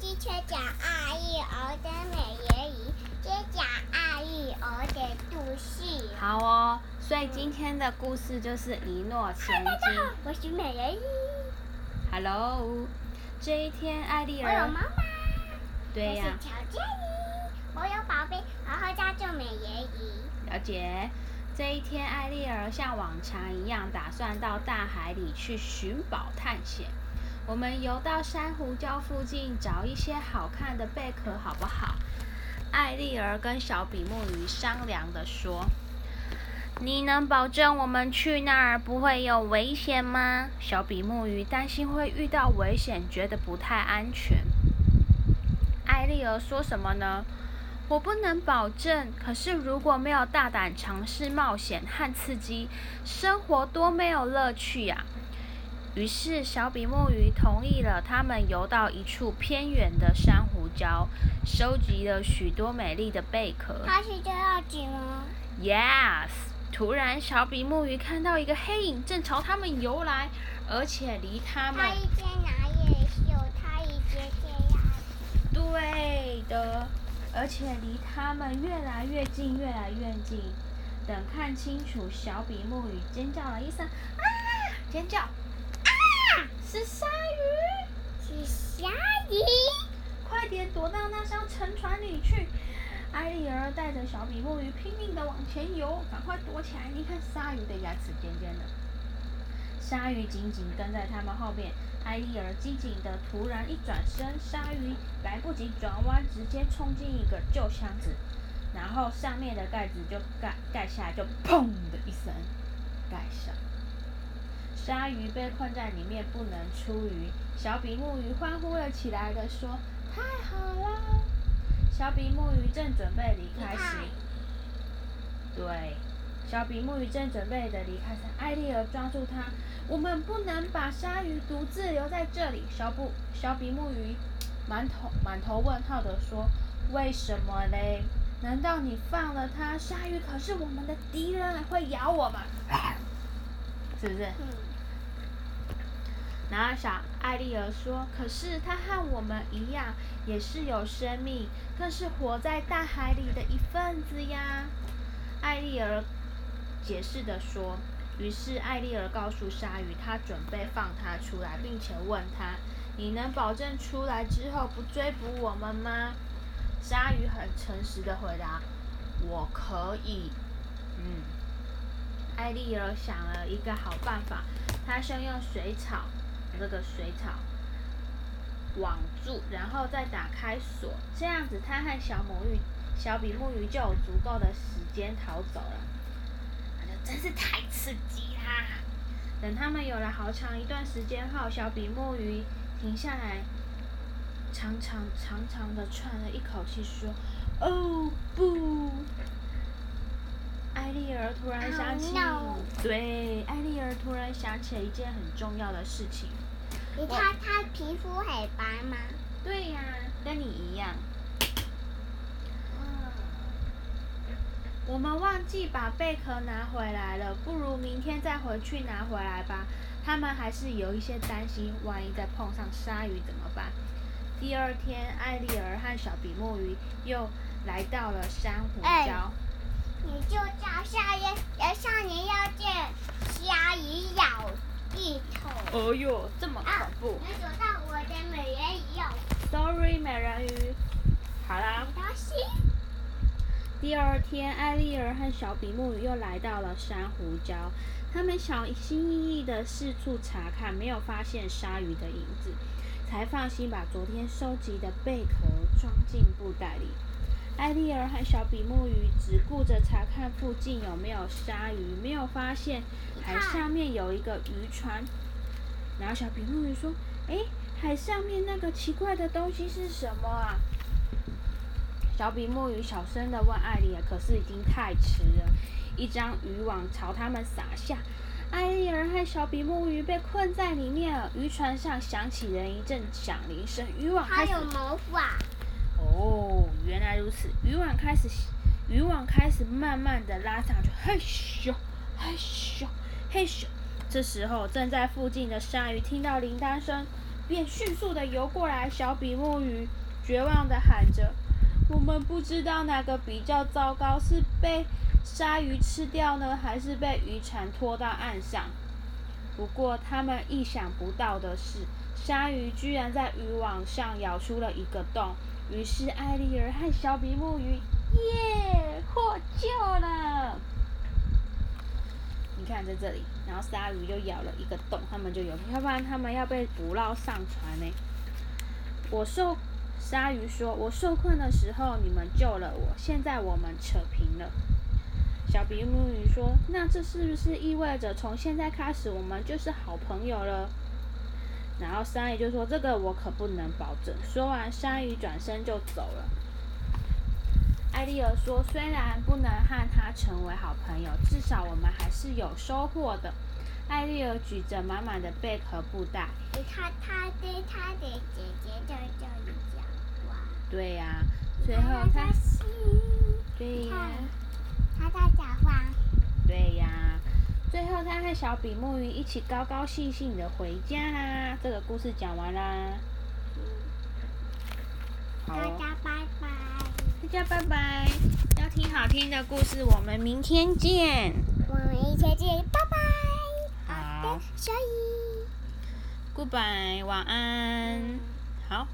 机车讲爱丽儿的美人鱼，先讲爱丽儿的故事。好哦，所以今天的故事就是一诺千大家好金。，我是美人鱼，Hello，这一天艾丽儿，我有妈妈，对呀、我是乔杰尼，我有宝贝，然后叫做美人鱼。了解。这一天，艾丽儿像往常一样，打算到大海里去寻宝探险。我们游到珊瑚礁附近，找一些好看的贝壳，好不好？艾丽儿跟小比目鱼商量的说：“你能保证我们去那儿不会有危险吗？”小比目鱼担心会遇到危险，觉得不太安全。艾丽儿说什么呢？我不能保证，可是如果没有大胆尝试冒险和刺激，生活多没有乐趣呀、于是小比目鱼同意了，他们游到一处偏远的珊瑚礁，收集了许多美丽的贝壳。他是这样子吗？Yes！突然，小比目鱼看到一个黑影正朝他们游来，而且离他们他一边拿野秀，他一边这样。对的，而且离他们越来越近，越来越近。等看清楚，小比目鱼尖叫了一声，啊！尖叫，啊！是鲨鱼！是鲨鱼。快点躲到那艘沉船里去！艾丽儿带着小比目鱼拼命的往前游，赶快躲起来！你看鲨鱼的牙齿尖尖的，鲨鱼紧紧跟在他们后面。艾丽儿机警的突然一转身，鲨鱼来不及转弯，直接冲进一个旧箱子，然后上面的盖子就盖盖下来，就砰的一声盖上。鲨鱼被困在里面不能出鱼，小比目鱼欢呼了起来的说：“太好了！”小比目鱼正准备离开时，对，小比目鱼正准备的离开时，艾丽儿抓住它，我们不能把鲨鱼独自留在这里。小布小比目鱼满头满头问号的说：“为什么嘞？难道你放了它，鲨鱼可是我们的敌人，会咬我们？是不是？”嗯，然后小艾丽儿说：“可是它和我们一样，也是有生命，更是活在大海里的一份子呀。”艾丽儿解释的说。于是艾丽儿告诉鲨鱼，她准备放它出来，并且问他：“你能保证出来之后不追捕我们吗？”鲨鱼很诚实的回答：“我可以。”嗯，艾丽儿想了一个好办法，她先用水草。这个水草网住，然后再打开锁，这样子它和小母鱼、小比目鱼就有足够的时间逃走了。那就真是太刺激啦！等他们有了好长一段时间后，小比目鱼停下来，长长长长的喘了一口气，说：“哦不！”艾丽儿突然想起 Oh, 对，艾丽儿突然想起了一件很重要的事情。你看她皮肤很白吗？对呀、跟你一样。嗯。我们忘记把贝壳拿回来了，不如明天再回去拿回来吧。他们还是有一些担心，万一再碰上鲨鱼怎么办？第二天，艾丽儿和小比目鱼又来到了珊瑚礁。哎你就叫鲨鱼，要像你要见鲨鱼咬一口。哦呦，这么恐怖！你走到我的美人鱼有 Sorry，美人鱼。好啦，第二天，艾丽儿和小比目鱼又来到了珊瑚礁。他们小心翼翼地四处查看，没有发现鲨鱼的影子，才放心把昨天收集的贝壳装进布袋里。艾丽儿和小比目鱼只顾着查看附近有没有鲨鱼，没有发现海上面有一个渔船。然后小比目鱼说：“哎，海上面那个奇怪的东西是什么啊？”小比目鱼小声的问艾丽儿，可是已经太迟了，一张渔网朝他们撒下。艾丽儿和小比目鱼被困在里面了。渔船上响起了一阵响铃声，渔网开始它有魔法。哦，原来如此。渔网开始，渔网开始慢慢的拉上去，嘿咻，嘿咻，嘿咻。这时候，正在附近的鲨鱼听到铃铛声，便迅速的游过来。小比目鱼绝望的喊着：“我们不知道哪个比较糟糕，是被鲨鱼吃掉呢，还是被渔船拖到岸上？”不过他们意想不到的是，鲨鱼居然在渔网上咬出了一个洞。于是艾丽儿和小比目鱼，耶，获救了！你看在这里，然后鲨鱼就咬了一个洞，他们就有，要不然他们要被捕捞上船呢。我受鲨鱼说，我受困的时候你们救了我，现在我们扯平了。小比目鱼说，那这是不是意味着从现在开始我们就是好朋友了？然后鲨鱼就说：“这个我可不能保证。”说完，鲨鱼转身就走了。艾丽尔说：“虽然不能和他成为好朋友，至少我们还是有收获的。”艾丽尔举着满满的贝壳布袋。他他对他的姐姐在这里讲话。对呀，最后他。对呀。他在讲话。对呀。最后，他和小比目鱼一起高高兴兴的回家啦。这个故事讲完啦。大家拜拜。大家拜拜。要听好听的故事，我们明天见。我们明天见，拜拜。好。小雨。Goodbye，晚安。好。